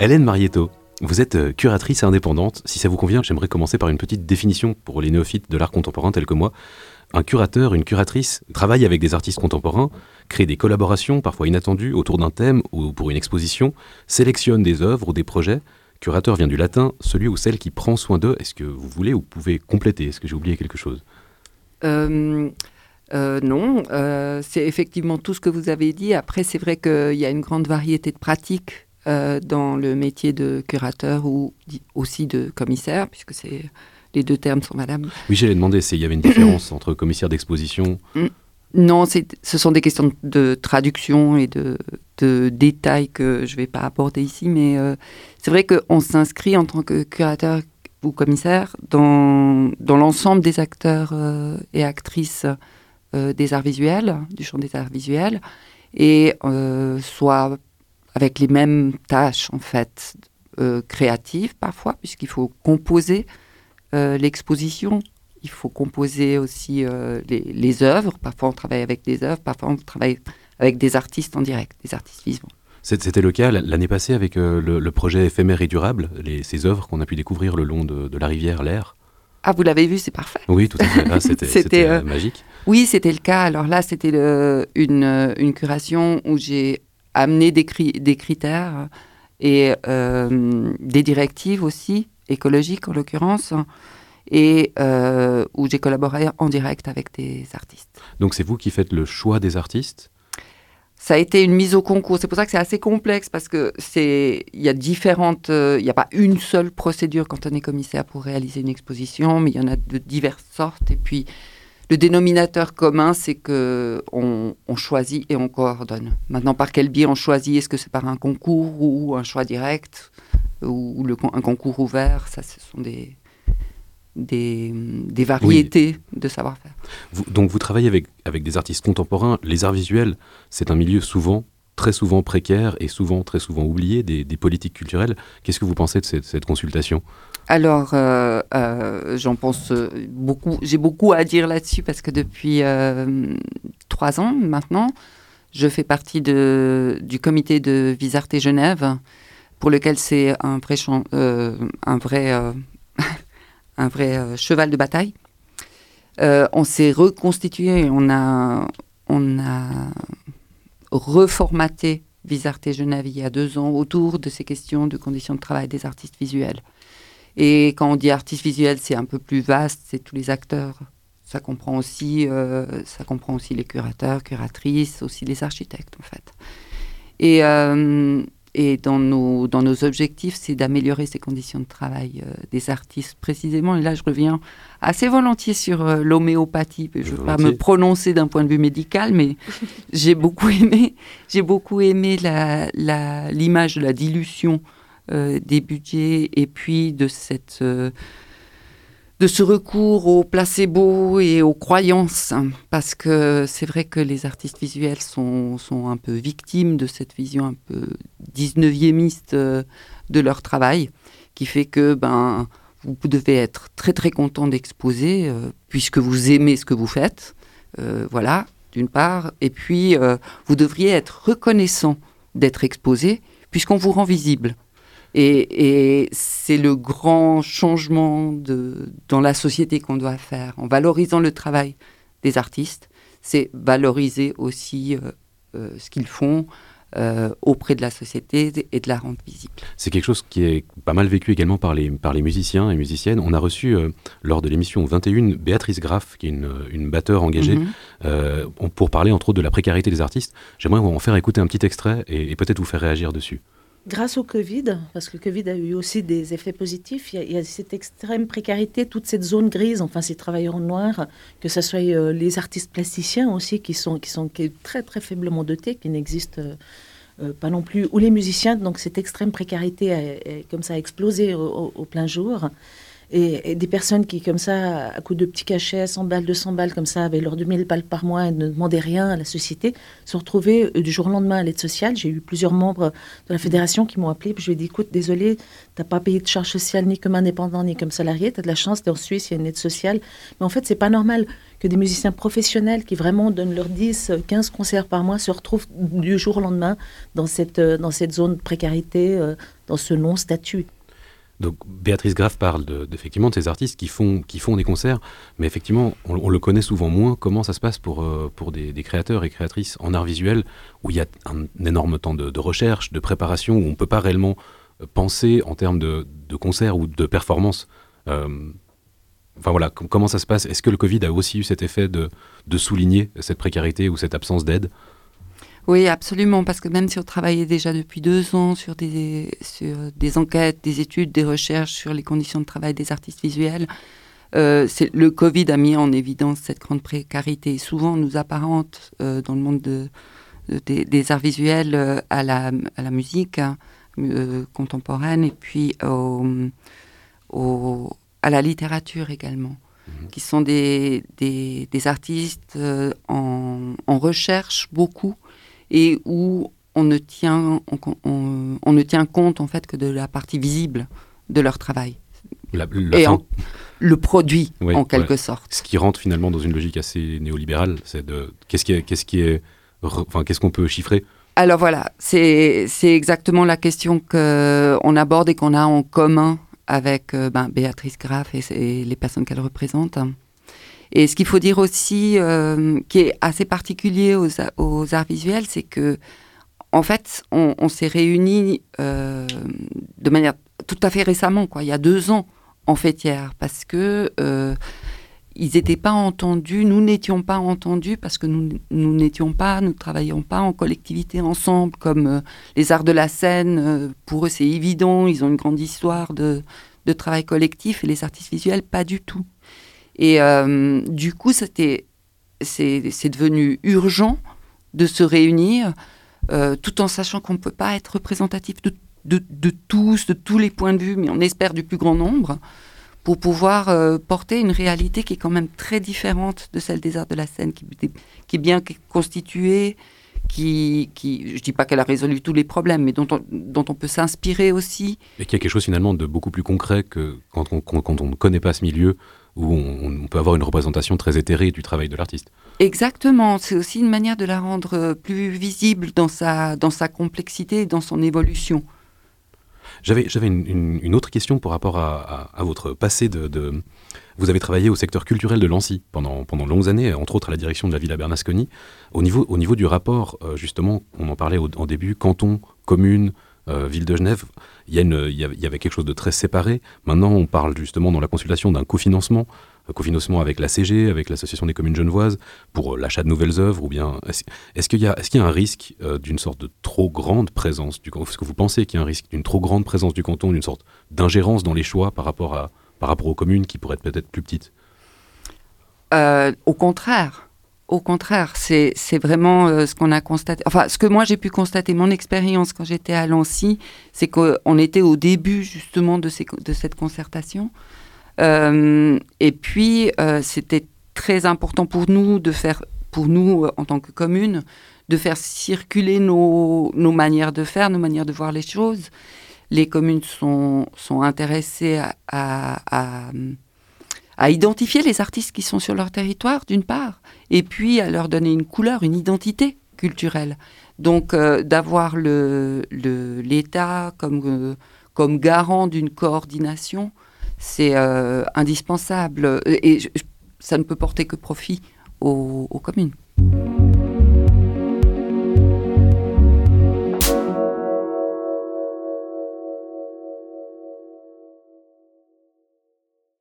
Hélène Marietto, vous êtes euh, curatrice indépendante. Si ça vous convient, j'aimerais commencer par une petite définition pour les néophytes de l'art contemporain tels que moi. Un curateur, une curatrice travaille avec des artistes contemporains, crée des collaborations parfois inattendues autour d'un thème ou pour une exposition, sélectionne des œuvres ou des projets. Curateur vient du latin, celui ou celle qui prend soin d'eux. Est-ce que vous voulez ou pouvez compléter? Est-ce que j'ai oublié quelque chose? Euh, euh, non, c'est effectivement tout ce que vous avez dit. Après, c'est vrai qu'il y a une grande variété de pratiques euh, dans le métier de curateur ou aussi de commissaire, puisque c'est les deux termes sont valables. Oui, j'allais demander s'il y avait une différence entre commissaire d'exposition. Mm. Non, ce sont des questions de traduction et de, de détails que je ne vais pas aborder ici, mais euh, c'est vrai qu'on s'inscrit en tant que curateur ou commissaire dans, dans l'ensemble des acteurs euh, et actrices des arts visuels, du champ des arts visuels, et soit avec les mêmes tâches en fait euh, créatives parfois, puisqu'il faut composer euh, l'exposition, il faut composer aussi euh, les, œuvres. Parfois on travaille avec des œuvres, parfois on travaille avec des artistes en direct, des artistes vivants. C'était le cas l'année passée avec le, projet éphémère et durable, les, ces œuvres qu'on a pu découvrir le long de, la rivière, l'air. Ah, vous l'avez vu, c'est parfait. Oui, tout à fait. C'était magique. Oui, c'était le cas. Alors là, c'était une, une curation où j'ai amener des, des critères et euh, des directives aussi, écologiques en l'occurrence, et euh, où j'ai collaboré en direct avec des artistes. Donc c'est vous qui faites le choix des artistes? Ça a été une mise au concours. C'est pour ça que c'est assez complexe parce que c'est il y a différentes euh, il n'y a pas une seule procédure quand on est commissaire pour réaliser une exposition, mais il y en a de diverses sortes et puis le dénominateur commun, c'est que on, choisit et on coordonne. Maintenant, par quel biais on choisit? Est-ce que c'est par un concours ou un choix direct ou le, un concours ouvert? Ça, ce sont des, des, variétés de savoir-faire. donc, vous travaillez avec, avec des artistes contemporains. Les arts visuels, c'est un milieu souvent très souvent précaire et souvent très souvent oublié des, politiques culturelles. Qu'est-ce que vous pensez de cette consultation? Alors, euh, euh, j'en pense euh, beaucoup. J'ai beaucoup à dire là-dessus parce que depuis trois ans maintenant, je fais partie du comité de Visarté Genève, pour lequel c'est un vrai, un vrai, un vrai cheval de bataille. on s'est reconstitué, on a, on a reformaté Visarté Genève il y a deux ans autour de ces questions de conditions de travail des artistes visuels. Et quand on dit artiste visuel, c'est un peu plus vaste, c'est tous les acteurs. Ça comprend aussi, euh, ça comprend aussi les curateurs, curatrices, aussi les architectes en fait. Et, euh, et dans, nos, dans nos objectifs, c'est d'améliorer ces conditions de travail euh, des artistes précisément. Et là, je reviens assez volontiers sur l'homéopathie. Je ne veux pas me prononcer d'un point de vue médical, mais j'ai beaucoup aimé, j'ai beaucoup aimé l'image la, de la dilution euh, des budgets et puis de cette euh, de ce recours au placebo et aux croyances, parce que c'est vrai que les artistes visuels sont, un peu victimes de cette vision un peu 19e euh, de leur travail, qui fait que ben, vous devez être très très content d'exposer, puisque vous aimez ce que vous faites, voilà, d'une part, et puis vous devriez être reconnaissant d'être exposé, puisqu'on vous rend visible. Et, c'est le grand changement de, dans la société qu'on doit faire. En valorisant le travail des artistes, c'est valoriser aussi euh, euh, ce qu'ils font euh, auprès de la société et de la rendre visible. C'est quelque chose qui est pas mal vécu également par les, par les musiciens et musiciennes. On a reçu lors de l'émission 21 Béatrice Graff, qui est une, une batteur engagée, mhm. pour parler entre autres de la précarité des artistes. J'aimerais en faire écouter un petit extrait et peut-être vous faire réagir dessus grâce au Covid, parce que le Covid a eu aussi des effets positifs, il y, a, cette extrême précarité, toute cette zone grise, enfin ces travailleurs noirs, que ce soit euh, les artistes plasticiens aussi, qui sont, qui sont très très faiblement dotés, qui n'existent euh, euh, pas non plus, ou les musiciens, donc cette extrême précarité comme ça a explosé au, plein jour. Et, des personnes qui, comme ça, à coup de petits cachets, 100 balles, 200 balles, comme ça, avec leurs 2000 balles par mois et ne demandaient rien à la société, se retrouvaient euh, du jour au lendemain à l'aide sociale. J'ai eu plusieurs membres de la fédération qui m'ont appelé. Puis je lui ai dit écoute, désolé, tu n'as pas payé de charges sociales ni comme indépendant ni comme salarié. Tu as de la chance, tu es en Suisse, il y a une aide sociale. Mais en fait, c'est pas normal que des musiciens professionnels qui vraiment donnent leurs 10, 15 concerts par mois se retrouvent du jour au lendemain dans cette, euh, dans cette zone de précarité, euh, dans ce non-statut. Donc Béatrice Graff parle de, effectivement de ces artistes qui font, des concerts, mais effectivement, on, le connaît souvent moins. Comment ça se passe pour, euh, des, créateurs et créatrices en art visuel, où il y a un, énorme temps de, recherche, de préparation, où on ne peut pas réellement euh, penser en termes de, concerts ou de performances euh, Enfin voilà, comment ça se passe? Est-ce que le Covid a aussi eu cet effet de souligner cette précarité ou cette absence d'aide? Oui, absolument, parce que même si on travaillait déjà depuis deux ans sur des, sur des enquêtes, des études, des recherches sur les conditions de travail des artistes visuels, euh, le Covid a mis en évidence cette grande précarité. Souvent, nous apparente euh, dans le monde de, des, arts visuels euh, à, la, à la musique hein, contemporaine et puis au, à la littérature également, mhm. qui sont des, des, des artistes en, en, recherche beaucoup et où on ne tient, on, ne tient compte en fait que de la partie visible de leur travail. et le produit en quelque sorte. Ce qui rentre finalement dans une logique assez néolibérale, c'est de qu'est-ce qui est, qu'est-ce qui est, enfin qu'est-ce qu'on peut chiffrer? Alors voilà, c'est exactement la question que on aborde et qu'on a en commun avec euh, ben, Béatrice Graff et, les personnes qu'elle représente. Et ce qu'il faut dire aussi, euh, qui est assez particulier aux, arts visuels, c'est que, en fait, on, s'est réunis euh, de manière tout à fait récemment, quoi, il y a deux ans, en fêtière, parce que euh, ils n'étaient pas entendus, nous n'étions pas entendus parce que nous n'étions pas, nous travaillions pas en collectivité ensemble comme les arts de la scène. pour eux, c'est évident, ils ont une grande histoire de travail collectif et les artistes visuels, pas du tout. Et euh, du coup, c'était, c'est, devenu urgent de se réunir, euh, tout en sachant qu'on ne peut pas être représentatif de, de, tous, de tous les points de vue, mais on espère du plus grand nombre, pour pouvoir euh, porter une réalité qui est quand même très différente de celle des arts de la scène, qui, est bien constituée, qui, qui, je dis pas qu'elle a résolu tous les problèmes, mais dont on, dont on peut s'inspirer aussi. Et qui a quelque chose finalement de beaucoup plus concret que quand on, quand on ne connaît pas ce milieu, où on, peut avoir une représentation très éthérée du travail de l'artiste. Exactement, c'est aussi une manière de la rendre euh, plus visible dans sa, dans sa complexité et dans son évolution. J'avais, une, une, autre question par rapport à, à, votre passé de, Vous avez travaillé au secteur culturel de Lancy pendant, pendant de longues années, entre autres à la direction de la Villa Bernasconi. Au niveau, au niveau du rapport, euh, justement, on en parlait au, en début, canton, commune, euh, ville de Genève, il y, avait quelque chose de très séparé. Maintenant, on parle justement dans la consultation d'un cofinancement, un cofinancement avec la CG, avec l'Association des communes genevoises, pour euh, l'achat de nouvelles œuvres, ou bien est-ce qu'il y, a un risque euh, d'une sorte de trop grande présence du canton Est-ce que vous pensez qu'il y a un risque d'une trop grande présence du canton, d'une sorte d'ingérence dans les choix par rapport, à, par rapport aux communes qui pourraient être peut-être plus petites? Au contraire au contraire, c'est vraiment euh, ce qu'on a constaté. Enfin, ce que moi j'ai pu constater, mon expérience quand j'étais à Lancy, c'est qu'on était au début justement de, cette concertation. Euh, et puis, euh, c'était très important pour nous de faire, pour nous en tant que commune, de faire circuler nos, manières de faire, nos manières de voir les choses. Les communes sont, intéressées à identifier les artistes qui sont sur leur territoire, d'une part, et puis à leur donner une couleur, une identité culturelle. Donc euh, d'avoir l'État comme, euh, comme garant d'une coordination, c'est euh, indispensable et ça ne peut porter que profit aux communes.